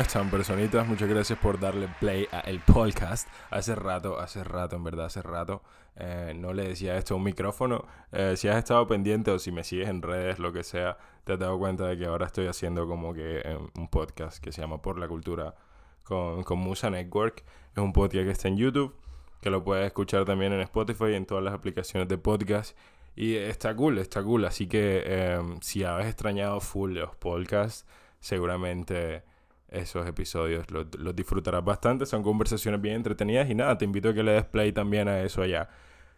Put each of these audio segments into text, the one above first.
Están, personitas? Muchas gracias por darle play a el podcast. Hace rato, hace rato, en verdad, hace rato, eh, no le decía esto a un micrófono. Eh, si has estado pendiente o si me sigues en redes, lo que sea, te has dado cuenta de que ahora estoy haciendo como que eh, un podcast que se llama Por la Cultura con, con Musa Network. Es un podcast que está en YouTube, que lo puedes escuchar también en Spotify y en todas las aplicaciones de podcast. Y está cool, está cool. Así que si habéis extrañado full los podcasts, seguramente esos episodios. Los, disfrutarás bastante, son conversaciones bien entretenidas y nada, te invito a que le des play también a eso allá.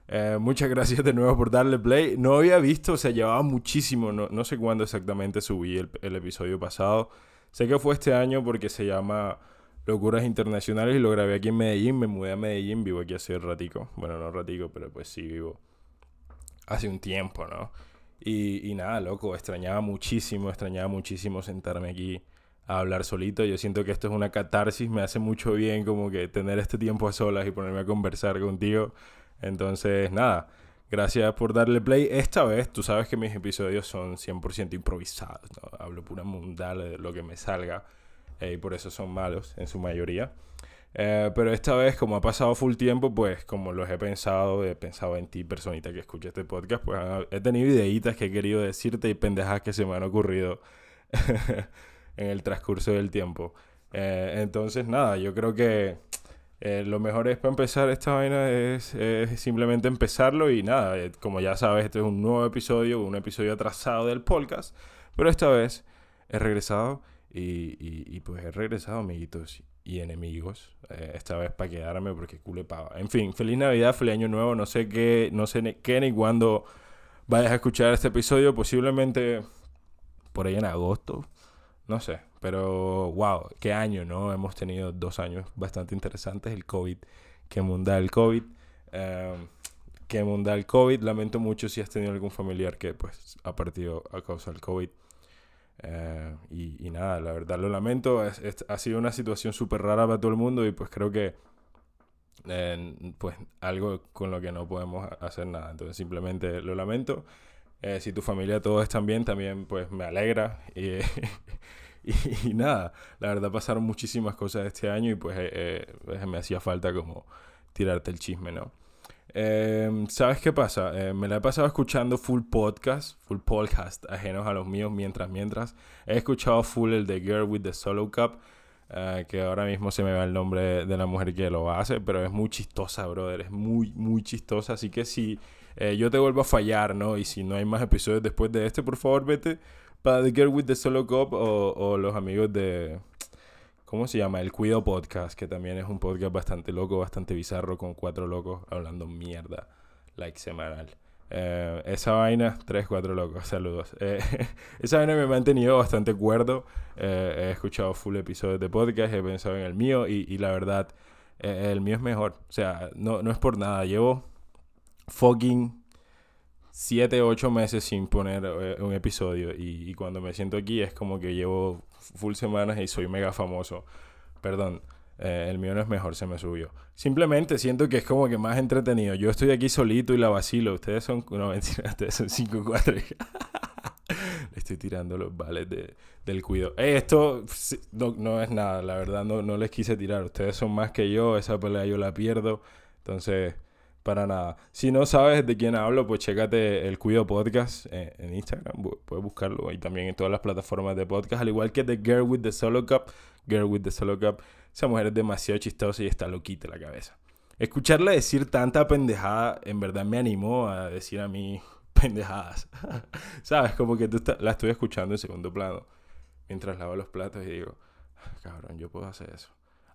Eh, muchas gracias de nuevo por darle play. No había visto, o sea, llevaba muchísimo, no, no sé cuándo exactamente subí el, el, episodio pasado. Sé que fue este año porque se llama Locuras Internacionales y lo grabé aquí en Medellín. Me mudé a Medellín, vivo aquí hace ratico. Bueno, no ratico, pero pues sí vivo hace un tiempo, ¿no? Y, y nada, loco, extrañaba muchísimo, extrañaba muchísimo sentarme aquí a hablar solito. Yo siento que esto es una catarsis, me hace mucho bien como que tener este tiempo a solas y ponerme a conversar contigo. Entonces, nada, gracias por darle play. Esta vez, tú sabes que mis episodios son 100% improvisados, hablo pura mundal de lo que me salga eh, y por eso son malos en su mayoría. Eh, pero esta vez, como ha pasado full tiempo, pues como los he pensado, he pensado en ti, personita que escucha este podcast, pues he tenido ideitas que he querido decirte y pendejas que se me han ocurrido en el transcurso del tiempo. Eh, entonces, nada, yo creo que eh, lo mejor es para empezar esta vaina es, simplemente empezarlo y nada, eh, como ya sabes, este es un nuevo episodio, un episodio atrasado del podcast, pero esta vez he regresado y, y, pues he regresado, amiguitos y enemigos, esta vez para quedarme porque cule pava. En fin, feliz Navidad, feliz Año Nuevo, no sé qué, no sé qué ni cuándo vayas a escuchar este episodio, posiblemente por ahí en agosto, no sé, pero wow, qué año, ¿no? Hemos tenido dos años bastante interesantes. El COVID, qué munda el COVID. Eh, qué munda el COVID. Lamento mucho si has tenido algún familiar que pues ha partido a causa del COVID. Eh, y, nada, la verdad lo lamento. ha sido una situación súper rara para todo el mundo y pues creo que pues algo con lo que no podemos hacer nada. Entonces simplemente lo lamento. Eh, si tu familia todos están bien, también pues me alegra. Y, nada, la verdad pasaron muchísimas cosas este año y pues eh, eh, me hacía falta como tirarte el chisme, ¿no? Em, ¿Sabes qué pasa? me la he pasado escuchando full podcast, full podcast ajenos a los míos mientras, mientras. He escuchado full el de Girl with the Solo Cup, que ahora mismo se me va el nombre de la mujer que lo hace, pero es muy chistosa, brother, es muy, muy chistosa. Así que si eh, yo te vuelvo a fallar, ¿no? Y si no hay más episodios después de este, por favor, vete para The Girl with the Solo Cup o los amigos de... ¿Cómo se llama? El Cuido Podcast, que también es un podcast bastante loco, bastante bizarro, con cuatro locos hablando mierda, like semanal. Eh, esa vaina, tres, cuatro locos, saludos. Eh, esa vaina me ha mantenido bastante cuerdo. he escuchado full episodios de podcast, he pensado en el mío y, la verdad, el mío es mejor. O sea, no, no es por nada. Llevo fucking 7, 8 meses sin poner eh, un episodio. Y, cuando me siento aquí es como que llevo full semanas y soy mega famoso. Perdón, eh, el mío no es mejor, se me subió. Simplemente siento que es como que más entretenido. Yo estoy aquí solito y la vacilo. Ustedes son, no, ustedes son 5, 4. Le estoy tirando los vales de, del cuido. Eh, esto no, no, es nada, la verdad no, no les quise tirar. Ustedes son más que yo, esa pelea yo la pierdo. Entonces para nada. Si no sabes de quién hablo, pues chécate el Cuido Podcast eh, en Instagram. Puedes buscarlo. Y también en todas las plataformas de podcast. Al igual que The Girl with the Solo Cup. Girl with the Solo Cup. Esa mujer es demasiado chistosa y está loquita la cabeza. Escucharla decir tanta pendejada en verdad me animó a decir a mí pendejadas. ¿Sabes? Como que tú la estoy escuchando en segundo plano mientras lavo los platos y digo, ah, cabrón, yo puedo hacer eso.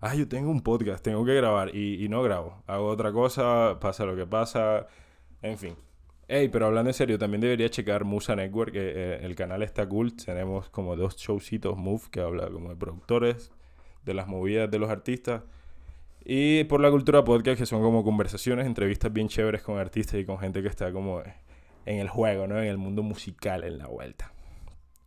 Ah, yo tengo un podcast, tengo que grabar y, no grabo. Hago otra cosa, pasa lo que pasa, en fin. Ey, pero hablando en serio, también debería checar Musa Network, que eh, el canal está cool. Tenemos como dos showcitos Move que habla como de productores, de las movidas de los artistas. Y por la cultura podcast, que son como conversaciones, entrevistas bien chéveres con artistas y con gente que está como en el juego, ¿no? En el mundo musical, en la vuelta.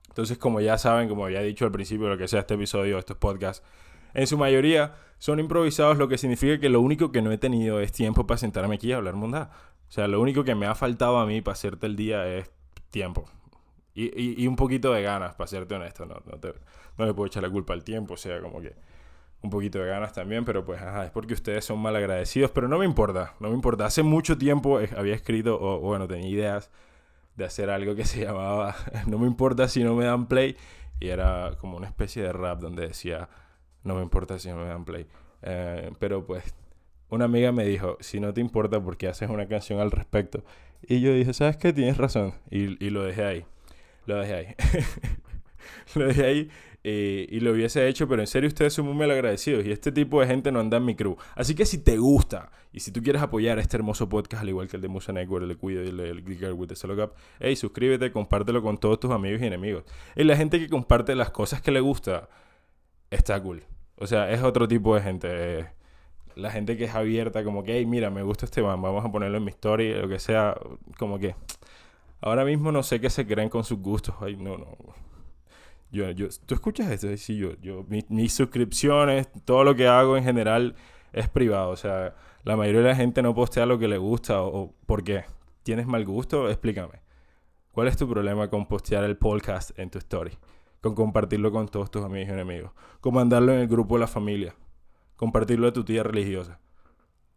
Entonces, como ya saben, como había dicho al principio, lo que sea este episodio, estos podcasts, en su mayoría son improvisados, lo que significa que lo único que no he tenido es tiempo para sentarme aquí y hablar mundada. O sea, lo único que me ha faltado a mí para hacerte el día es tiempo. Y, un poquito de ganas, para serte honesto. No, le puedo echar la culpa al tiempo, o sea, como que un poquito de ganas también, pero pues es porque ustedes son mal agradecidos, pero no me importa, no me importa. Hace mucho tiempo había escrito, o, bueno, tenía ideas de hacer algo que se llamaba No me importa si no me dan play, y era como una especie de rap donde decía No me importa si no me dan play. Eh, pero pues una amiga me dijo, si no te importa, porque haces una canción al respecto? Y yo dije, ¿sabes qué? Tienes razón. Y, y lo dejé ahí. Lo dejé ahí. lo dejé ahí eh, y lo hubiese hecho, pero en serio ustedes son muy mal agradecidos y este tipo de gente no anda en mi crew. Así que si te gusta y si tú quieres apoyar este hermoso podcast, al igual que el de Musa Network, el de Cuido y el de Girl with the Solo Cup, hey, suscríbete, compártelo con todos tus amigos y enemigos. Y la gente que comparte las cosas que le gusta, está cool. O sea, es otro tipo de gente. la gente que es abierta, como que, hey, mira, me gusta este man, vamos a ponerlo en mi story, lo que sea, como que... Ahora mismo no sé qué se creen con sus gustos. Ay, no, no. Yo, yo, ¿Tú escuchas esto? Sí, yo, yo, mis suscripciones, todo lo que hago en general es privado. O sea, la mayoría de la gente no postea lo que le gusta. O, ¿Por qué? ¿Tienes mal gusto? Explícame. ¿Cuál es tu problema con postear el podcast en tu story? Con compartirlo con todos tus amigos y enemigos. Con mandarlo en el grupo de la familia. Compartirlo de tu tía religiosa.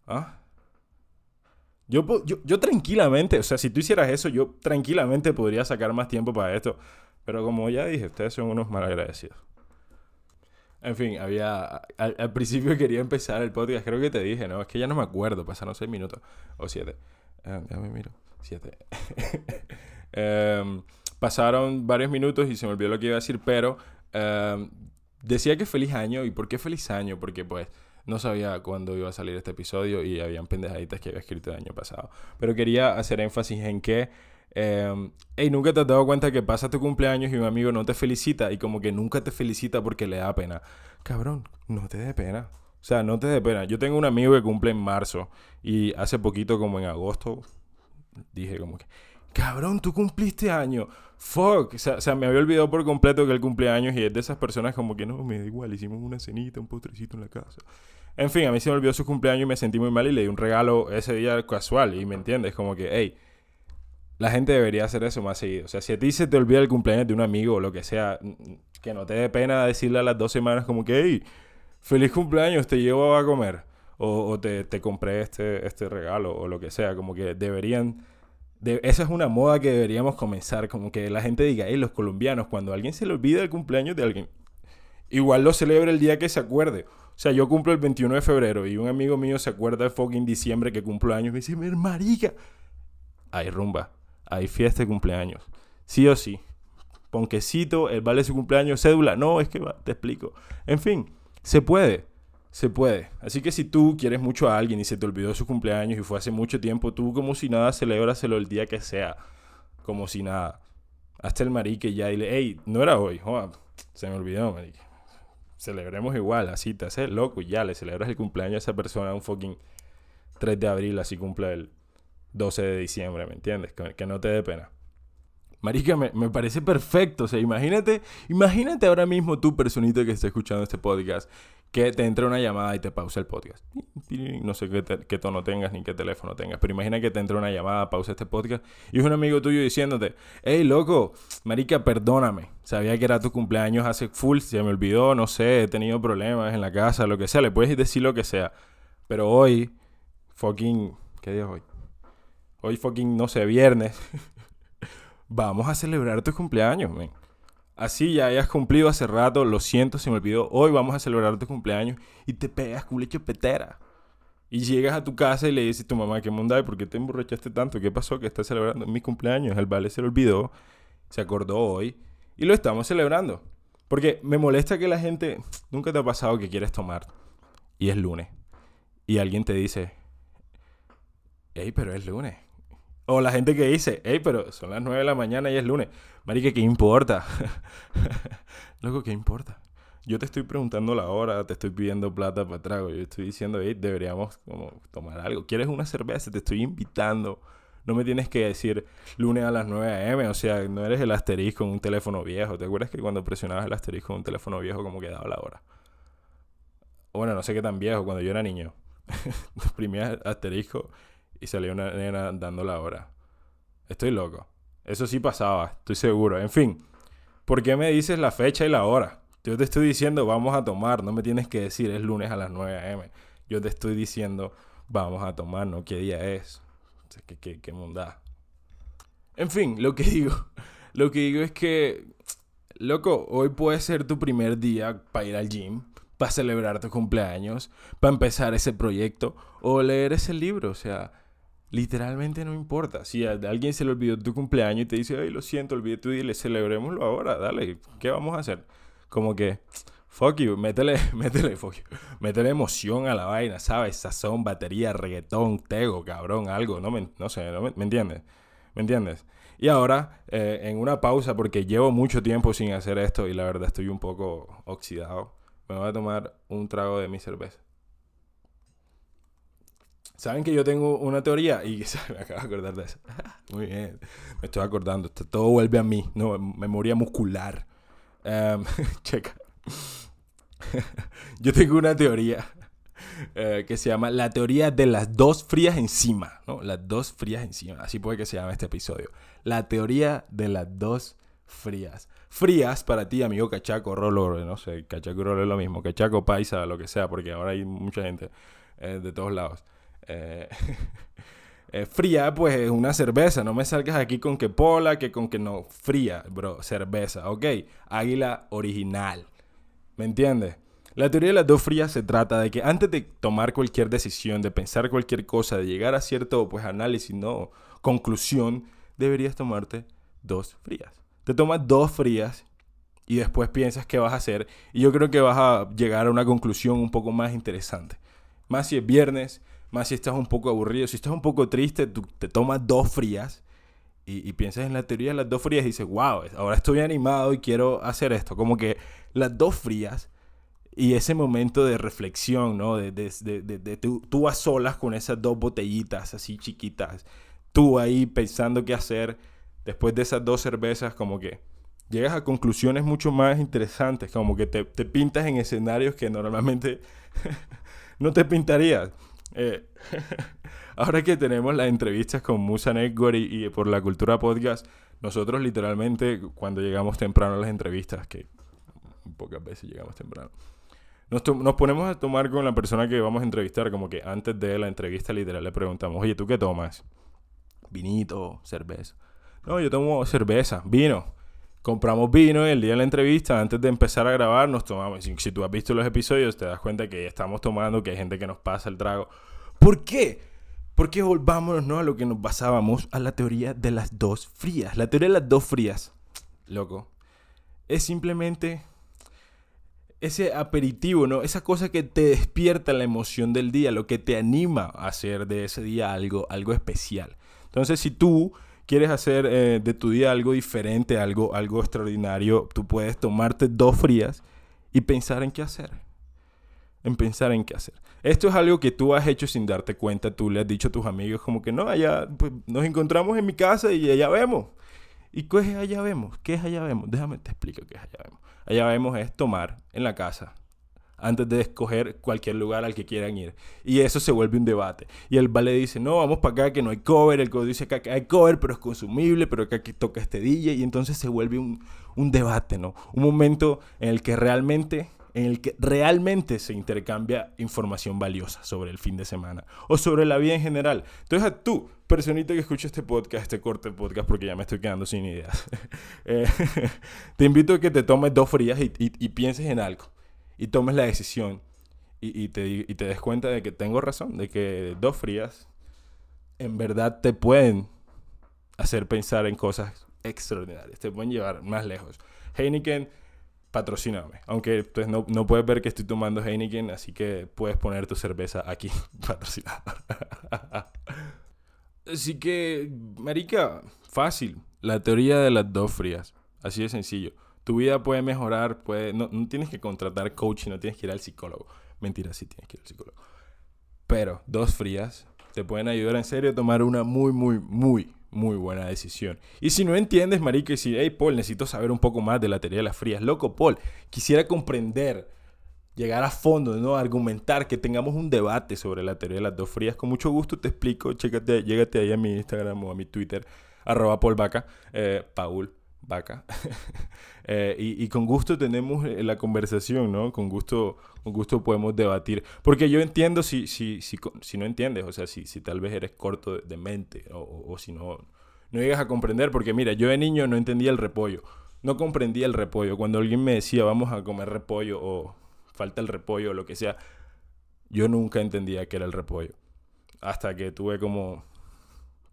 ¿Ah? Yo, yo, yo tranquilamente, o sea, si tú hicieras eso, yo tranquilamente podría sacar más tiempo para esto. Pero como ya dije, ustedes son unos malagradecidos. En fin, había. Al, principio quería empezar el podcast, creo que te dije, ¿no? Es que ya no me acuerdo, pasaron seis minutos o siete. Eh, ya me miro, siete. Em, pasaron varios minutos y se me olvidó lo que iba a decir, pero em, decía que feliz año. ¿Y por qué feliz año? Porque pues no sabía cuándo iba a salir este episodio y habían pendejaditas que había escrito el año pasado. Pero quería hacer énfasis en que eh, hey, nunca te has dado cuenta que pasa tu cumpleaños y un amigo no te felicita y como que nunca te felicita porque le da pena. Cabrón, no te dé pena. O sea, no te dé pena. Yo tengo un amigo que cumple en marzo y hace poquito, como en agosto, dije como que, cabrón, tú cumpliste año. Fuck. O sea, me había olvidado por completo que él cumpleaños y es de esas personas como que no, me da igual, hicimos una cenita, un postrecito en la casa. En fin, a mí se me olvidó su cumpleaños y me sentí muy mal y le di un regalo ese día casual y me entiendes, como que, hey la gente debería hacer eso más seguido. O sea, si a ti se te olvida el cumpleaños de un amigo o lo que sea, que no te dé pena decirle a las dos semanas como que, hey, feliz cumpleaños, te llevo a comer. O, te, te, compré este, este regalo o lo que sea. Como que deberían... De, esa es una moda que deberíamos comenzar. Como que la gente diga, hey, los colombianos, cuando alguien se le olvida el cumpleaños de alguien, igual lo celebra el día que se acuerde. O sea, yo cumplo el 21 de febrero y un amigo mío se acuerda de fucking diciembre que cumplo años y me dice, marica, hay rumba hay fiesta de cumpleaños. Sí o sí. Ponquecito, el vale su cumpleaños, cédula. No, es que te explico. En fin, se puede. Se puede. Así que si tú quieres mucho a alguien y se te olvidó su cumpleaños y fue hace mucho tiempo, tú como si nada celébraselo el día que sea. Como si nada. Hasta el marique ya dile, hey, no era hoy. se me olvidó, marique. Celebremos igual, así te haces loco y ya le celebras el cumpleaños a esa persona un fucking 3 de abril, así cumple el 12 de diciembre, ¿me entiendes? Que, no te dé pena. Marica, me, parece perfecto. O sea, imagínate, imagínate ahora mismo tú, personita que está escuchando este podcast, que te entra una llamada y te pausa el podcast. No sé qué, tono tengas ni qué teléfono tengas, pero imagina que te entra una llamada, pausa este podcast y es un amigo tuyo diciéndote, hey, loco, marica, perdóname. Sabía que era tu cumpleaños hace full, se me olvidó, no sé, he tenido problemas en la casa, lo que sea, le puedes decir lo que sea. Pero hoy, fucking, ¿qué día hoy? hoy fucking, no sé, viernes, vamos a celebrar tu cumpleaños, men. Así ya hayas cumplido hace rato, lo siento, se me olvidó, hoy vamos a celebrar tu cumpleaños y te pegas leche petera. Y llegas a tu casa y le dices a tu mamá, ¿qué mundo hay? ¿Por qué te emborrachaste tanto? ¿Qué pasó? Que estás celebrando mi cumpleaños. El vale se lo olvidó, se acordó hoy y lo estamos celebrando. Porque me molesta que la gente, nunca te ha pasado que quieres tomar y es lunes. Y alguien te dice, hey, pero es lunes. O la gente que dice, hey, pero son las 9 de la mañana y es lunes. Marique, ¿qué importa? Loco, ¿qué importa? yo te estoy preguntando la hora, te estoy pidiendo plata para trago, yo estoy diciendo, hey, deberíamos como tomar algo. ¿Quieres una cerveza? Te estoy invitando. No me tienes que decir lunes a las 9 a.m., o sea, no eres el asterisco en un teléfono viejo. ¿Te acuerdas que cuando presionabas el asterisco en un teléfono viejo, como quedaba la hora? Bueno, no sé qué tan viejo, cuando yo era niño. Oprimías asterisco y salía una nena dando la hora. Estoy loco. Eso sí pasaba, estoy seguro. En fin, ¿por qué me dices la fecha y la hora? Yo te estoy diciendo, vamos a tomar, no me tienes que decir, es lunes a las 9 a.m. Yo te estoy diciendo, vamos a tomar, ¿no? ¿Qué día es? ¿Qué, qué, qué En fin, lo que digo, lo que digo es que, loco, hoy puede ser tu primer día para ir al gym, para celebrar tu cumpleaños, para empezar ese proyecto o leer ese libro, o sea, literalmente no importa. Si a alguien se le olvidó tu cumpleaños y te dice, ay, lo siento, olvidé tu día, le celebrémoslo ahora, dale, ¿qué vamos a hacer? como que, fuck you, métele, métele, fuck you, métele emoción a la vaina, ¿sabes? Sazón, batería, reggaetón, tego, cabrón, algo, no, me, no sé, ¿no me, entiendes? ¿Me entiendes? Y ahora, eh, en una pausa, porque llevo mucho tiempo sin hacer esto y la verdad estoy un poco oxidado, me voy a tomar un trago de mi cerveza. Saben que yo tengo una teoría y me acabo de acordar de eso. Muy bien, me estoy acordando. Todo vuelve a mí, no, memoria muscular. Um, checa. Yo tengo una teoría eh, que se llama la teoría de las dos frías encima, ¿no? Las dos frías encima, así puede que se llame este episodio. La teoría de las dos frías. Frías para ti, amigo cachaco, rolo, no sé, cachaco, rolo es lo mismo, cachaco, paisa, lo que sea, porque ahora hay mucha gente eh, de todos lados. Eh, Eh, fría, pues es una cerveza. No me salgas aquí con que pola, que con que no. Fría, bro, cerveza, ¿ok? Águila original. ¿Me entiendes? La teoría de las dos frías se trata de que antes de tomar cualquier decisión, de pensar cualquier cosa, de llegar a cierto pues, análisis, no conclusión, deberías tomarte dos frías. Te tomas dos frías y después piensas qué vas a hacer. Y yo creo que vas a llegar a una conclusión un poco más interesante. Más si es viernes, más si estás un poco aburrido, si estás un poco triste, tú te tomas dos frías y, piensas en la teoría de las dos frías y dices, wow, ahora estoy animado y quiero hacer esto. Como que las dos frías y ese momento de reflexión, ¿no? De, de, tú, a solas con esas dos botellitas así chiquitas, tú ahí pensando qué hacer después de esas dos cervezas, como que llegas a conclusiones mucho más interesantes, como que te, te pintas en escenarios que normalmente no te pintarías. Eh, ahora que tenemos las entrevistas con Musa Network y, por la cultura podcast, nosotros literalmente cuando llegamos temprano a las entrevistas, que pocas veces llegamos temprano, nos, nos, ponemos a tomar con la persona que vamos a entrevistar, como que antes de la entrevista literal le preguntamos, oye, ¿tú qué tomas? Vinito, cerveza. No, yo tomo cerveza, vino. Compramos vino y el día de la entrevista, antes de empezar a grabar, nos tomamos. Si, tú has visto los episodios, te das cuenta que estamos tomando, que hay gente que nos pasa el trago. ¿Por qué? Porque volvámonos ¿no? a lo que nos basábamos, a la teoría de las dos frías. La teoría de las dos frías, loco, es simplemente ese aperitivo, ¿no? Esa cosa que te despierta la emoción del día, lo que te anima a hacer de ese día algo, algo especial. Entonces, si tú quieres hacer eh, de tu día algo diferente, algo, algo extraordinario, tú puedes tomarte dos frías y pensar en qué hacer. En pensar en qué hacer. Esto es algo que tú has hecho sin darte cuenta. Tú le has dicho a tus amigos como que no, allá pues, nos encontramos en mi casa y allá vemos. ¿Y qué es allá vemos? ¿Qué es allá vemos? Déjame te explico qué es allá vemos. Allá vemos es tomar en la casa antes de escoger cualquier lugar al que quieran ir. Y eso se vuelve un debate. Y el vale dice, no, vamos para acá que no hay cover. El cover dice que hay cover, pero es consumible, pero que aquí toca este DJ. Y entonces se vuelve un, debate, ¿no? Un momento en el que realmente en el que realmente se intercambia información valiosa sobre el fin de semana o sobre la vida en general. Entonces, a tú, personita que escucha este podcast, este corte podcast, porque ya me estoy quedando sin ideas, eh, te invito a que te tomes dos frías y pienses en algo y tomes la decisión y, te, y te des cuenta de que tengo razón, de que dos frías en verdad te pueden hacer pensar en cosas extraordinarias, te pueden llevar más lejos. Heineken, patrocíname. Aunque pues, no, no puedes ver que estoy tomando Heineken, así que puedes poner tu cerveza aquí, patrocinada. así que, marica, fácil. La teoría de las dos frías. Así de sencillo. Tu vida puede mejorar, puede... No, no tienes que contratar coaching, no tienes que ir al psicólogo. Mentira, sí tienes que ir al psicólogo. Pero dos frías te pueden ayudar en serio a tomar una muy, muy, muy, muy buena decisión. Y si no entiendes, marica, y si, hey, Paul, necesito saber un poco más de la teoría de las frías. Loco, Paul, quisiera comprender, llegar a fondo, ¿no? Argumentar, que tengamos un debate sobre la teoría de las dos frías. Con mucho gusto te explico. Chécate, llégate ahí a mi Instagram o a mi Twitter, arroba Paul Vaca, eh, Paul vaca. Eh, y, con gusto tenemos eh, la conversación, ¿no? Con gusto, con gusto podemos debatir. Porque yo entiendo si, si, si, si no entiendes, o sea, si, si tal vez eres corto de, mente o, o, si no, no llegas a comprender. Porque mira, yo de niño no entendía el repollo. No comprendía el repollo. Cuando alguien me decía, vamos a comer repollo o falta el repollo o lo que sea, yo nunca entendía qué era el repollo. Hasta que tuve como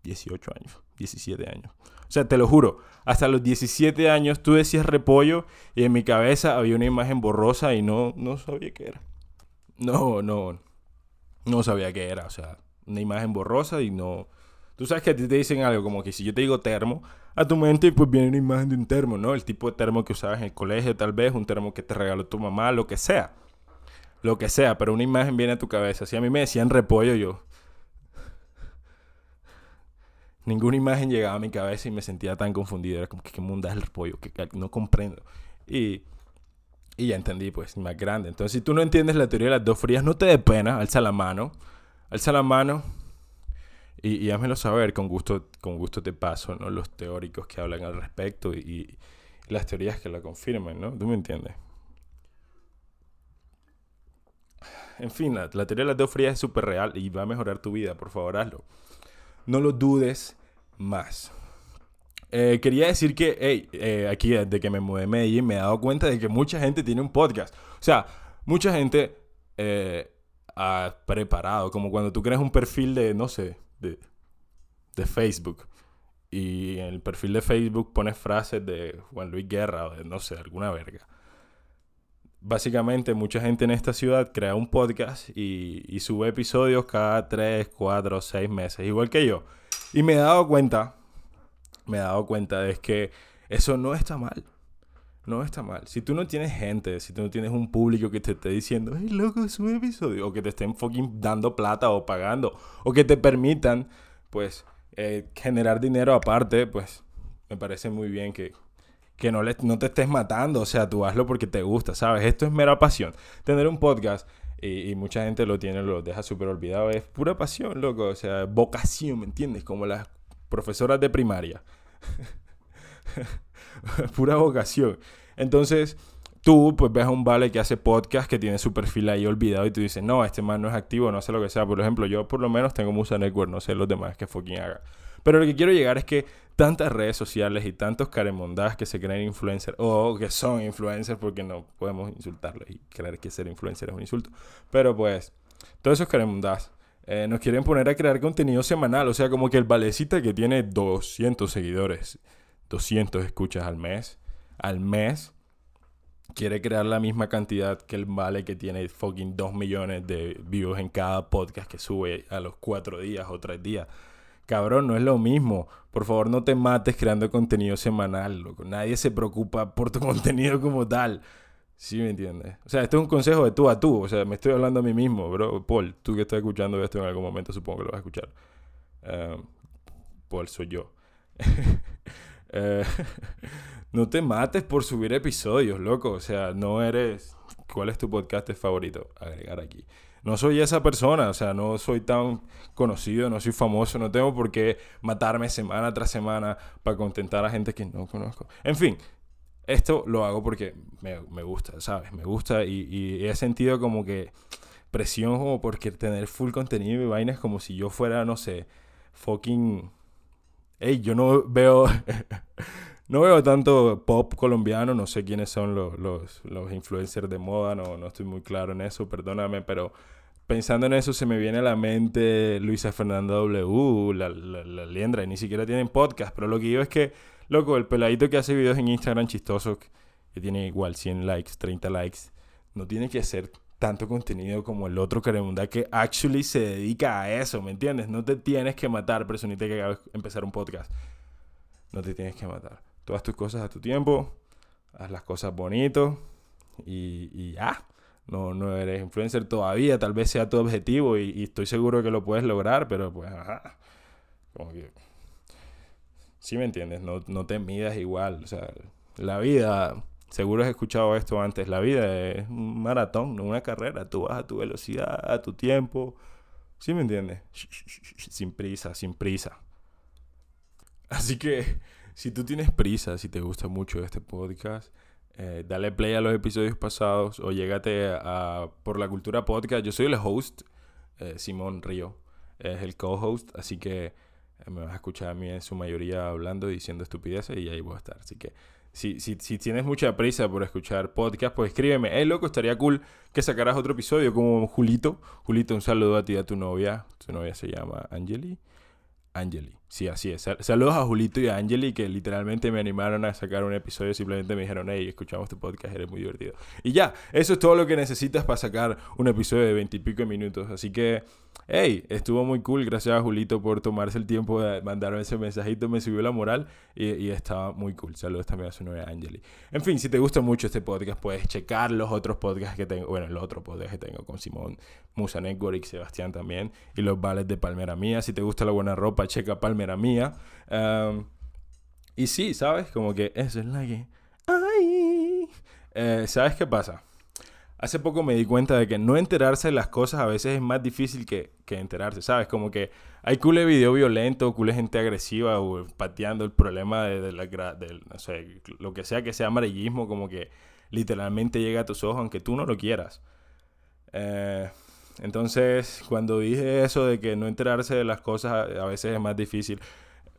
18 años, 17 años. O sea, te lo juro, hasta los 17 años tú decías repollo y en mi cabeza había una imagen borrosa y no, no sabía qué era. No, no, no sabía qué era. O sea, una imagen borrosa y no... Tú sabes que a ti te dicen algo como que si yo te digo termo, a tu mente pues viene una imagen de un termo, ¿no? El tipo de termo que usabas en el colegio tal vez, un termo que te regaló tu mamá, lo que sea. Lo que sea, pero una imagen viene a tu cabeza. Si a mí me decían repollo, yo, ninguna imagen llegaba a mi cabeza y me sentía tan confundido. Era como que qué mundo es el repollo, que, no comprendo. Y, y, ya entendí, pues, más grande. Entonces, si tú no entiendes la teoría de las dos frías, no te dé pena, alza la mano. Alza la mano y, y házmelo saber. Con gusto, con gusto te paso, ¿no? Los teóricos que hablan al respecto y, y las teorías que la confirman, ¿no? ¿Tú me entiendes? En fin, la, la teoría de las dos frías es súper real y va a mejorar tu vida. Por favor, hazlo. No lo dudes más. Eh, quería decir que, hey, eh, aquí desde que me mudé a Medellín me he dado cuenta de que mucha gente tiene un podcast. O sea, mucha gente eh, ha preparado, como cuando tú creas un perfil de, no sé, de, de Facebook. Y en el perfil de Facebook pones frases de Juan Luis Guerra o de, no sé, alguna verga. Básicamente, mucha gente en esta ciudad crea un podcast y, sube episodios cada 3, 4, 6 meses, igual que yo. Y me he dado cuenta, me he dado cuenta de que eso no está mal. No está mal. Si tú no tienes gente, si tú no tienes un público que te esté diciendo, hey, loco, es un episodio, o que te estén fucking dando plata o pagando, o que te permitan, pues, eh, generar dinero aparte, pues, me parece muy bien que, que no, le, no te estés matando. O sea, tú hazlo porque te gusta, ¿sabes? Esto es mera pasión. Tener un podcast y, mucha gente lo tiene, lo deja súper olvidado. Es pura pasión, loco. O sea, vocación, ¿me entiendes? Como las profesoras de primaria. pura vocación. Entonces, tú pues ves a un vale que hace podcast que tiene su perfil ahí olvidado y tú dices, no, este man no es activo, no sé lo que sea. Por ejemplo, yo por lo menos tengo Musa Network, no sé los demás que fucking haga. Pero lo que quiero llegar es que tantas redes sociales y tantos caremondas que se creen influencers o que son influencers porque no podemos insultarlos y creer que ser influencer es un insulto. Pero pues, todos esos caremondas eh, nos quieren poner a crear contenido semanal. O sea, como que el valecita que tiene 200 seguidores, 200 escuchas al mes, al mes, quiere crear la misma cantidad que el vale que tiene fucking 2 millones de views en cada podcast que sube a los 4 días o 3 días. Cabrón, no es lo mismo. Por favor, no te mates creando contenido semanal, loco. Nadie se preocupa por tu contenido como tal. ¿Sí me entiendes? O sea, esto es un consejo de tú a tú. O sea, me estoy hablando a mí mismo, bro. Paul, tú que estás escuchando esto en algún momento, supongo que lo vas a escuchar. Uh, Paul, soy yo. Eh, no te mates por subir episodios, loco. O sea, no eres... ¿Cuál es tu podcast favorito? Agregar aquí no soy esa persona, o sea, no soy tan conocido, no soy famoso, no tengo por qué matarme semana tras semana para contentar a gente que no conozco. En fin, esto lo hago porque me, gusta, ¿sabes? Me gusta y, he sentido como que presión como porque tener full contenido y vainas como si yo fuera, no sé, fucking... Ey, yo no veo... no veo tanto pop colombiano, no sé quiénes son los, los, influencers de moda, no, no estoy muy claro en eso, perdóname, pero pensando en eso se me viene a la mente Luisa Fernanda W, la, la, la Liendra, y ni siquiera tienen podcast, pero lo que digo es que, loco, el peladito que hace videos en Instagram chistosos, que tiene igual 100 likes, 30 likes, no tiene que hacer tanto contenido como el otro Caremunda que actually se dedica a eso, ¿me entiendes? No te tienes que matar, personita que acabas de empezar un podcast. No te tienes que matar todas tus cosas a tu tiempo, haz las cosas bonito y, y ya. No, no eres influencer todavía, tal vez sea tu objetivo y, estoy seguro que lo puedes lograr, pero pues, ajá. Como que... Sí me entiendes, no, no te midas igual. O sea, la vida, seguro has escuchado esto antes, la vida es un maratón, no una carrera. Tú vas a tu velocidad, a tu tiempo. ¿Sí me entiendes? Sin prisa, sin prisa. Así que si tú tienes prisa, si te gusta mucho este podcast, eh, dale play a los episodios pasados o llégate a, Por la Cultura Podcast. Yo soy el host, eh, Simón Río es el co-host, así que eh, me vas a escuchar a mí en su mayoría hablando y diciendo estupideces y ahí voy a estar. Así que si, si, si tienes mucha prisa por escuchar podcast, pues escríbeme. Hey, loco, estaría cool que sacaras otro episodio como Julito. Julito, un saludo a ti y a tu novia. Tu novia se llama Angeli. Angeli. Sí, así es. Saludos a Julito y a Angeli que literalmente me animaron a sacar un episodio. Simplemente me dijeron, hey, escuchamos tu podcast, eres muy divertido. Y ya, eso es todo lo que necesitas para sacar un episodio de veintipico minutos. Así que, hey, estuvo muy cool. Gracias a Julito por tomarse el tiempo de mandarme ese mensajito. Me subió la moral y, estaba muy cool. Saludos también a su novia Angeli. En fin, si te gusta mucho este podcast, puedes checar los otros podcasts que tengo. Bueno, el otro podcast que tengo con Simón, Musa Network y Sebastián también. Y los vales de Palmera Mía. Si te gusta la buena ropa, checa Palmera era mía. y sí, ¿sabes? Como que eso es la que... Ay. Eh, ¿Sabes qué pasa? Hace poco me di cuenta de que no enterarse de las cosas a veces es más difícil que, que enterarse, ¿sabes? Como que hay cule video violento, cule gente agresiva o pateando el problema de, la, no sé, lo que sea que sea amarillismo, como que literalmente llega a tus ojos aunque tú no lo quieras. Eh, entonces, cuando dije eso de que no enterarse de las cosas a, veces es más difícil,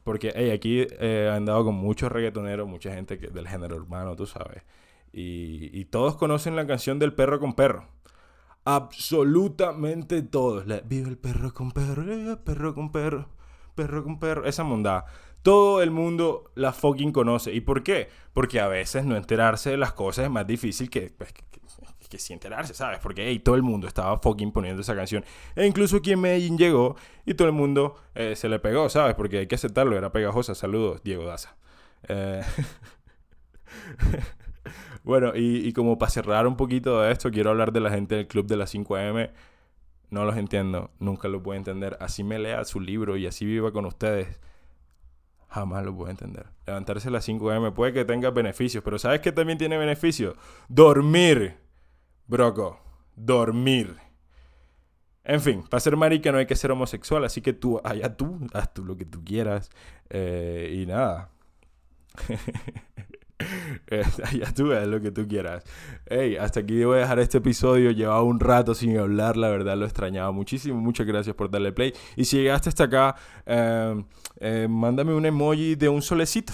porque hey, aquí he andado con muchos reggaetoneros, mucha gente que, del género urbano, tú sabes, y, y, todos conocen la canción del perro con perro. Absolutamente todos. Vive el perro con perro, perro con perro, perro con perro. Esa mondad. Todo el mundo la fucking conoce. ¿Y por qué? Porque a veces no enterarse de las cosas es más difícil que, pues, que sí enterarse, ¿sabes? Porque hey, todo el mundo estaba fucking poniendo esa canción. E incluso aquí en Medellín llegó y todo el mundo eh, se le pegó, ¿sabes? Porque hay que aceptarlo, era pegajosa. Saludos, Diego Daza. Eh, bueno, y, como para cerrar un poquito de esto, quiero hablar de la gente del club de las 5am. No los entiendo, nunca lo puedo entender. Así me lea su libro y así viva con ustedes jamás lo puedo entender. Levantarse a las 5 am puede que tenga beneficios, pero ¿sabes qué también tiene beneficios? Dormir. Broco, dormir. En fin, para ser marica no hay que ser homosexual, así que tú, allá tú, haz tú lo que tú quieras. Eh, y nada. allá tú, haz lo que tú quieras. Hey, hasta aquí voy a dejar este episodio. Llevaba un rato sin hablar, la verdad lo extrañaba muchísimo. Muchas gracias por darle play. Y si llegaste hasta acá, eh, eh, mándame un emoji de un solecito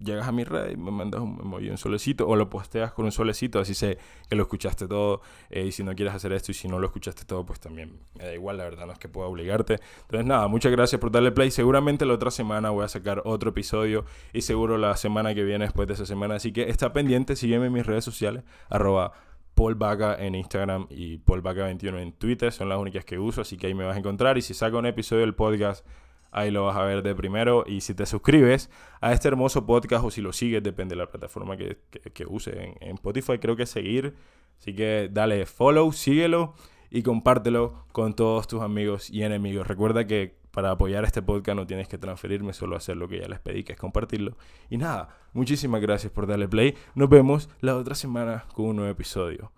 llegas a mi red y me mandas un emoji, un solecito, o lo posteas con un solecito, así sé que lo escuchaste todo. Eh, y si no quieres hacer esto y si no lo escuchaste todo, pues también me da igual, la verdad no es que pueda obligarte. Entonces, nada, muchas gracias por darle play. Seguramente la otra semana voy a sacar otro episodio y seguro la semana que viene, después de esa semana. Así que está pendiente, sígueme en mis redes sociales, arroba Paul en Instagram y Paul Vaca 21 en Twitter, son las únicas que uso, así que ahí me vas a encontrar. Y si saco un episodio del podcast Ahí lo vas a ver de primero. Y si te suscribes a este hermoso podcast o si lo sigues, depende de la plataforma que, que, use. En, en, Spotify creo que seguir. Así que dale follow, síguelo y compártelo con todos tus amigos y enemigos. Recuerda que para apoyar este podcast no tienes que transferirme, solo hacer lo que ya les pedí, que es compartirlo. Y nada, muchísimas gracias por darle play. Nos vemos la otra semana con un nuevo episodio.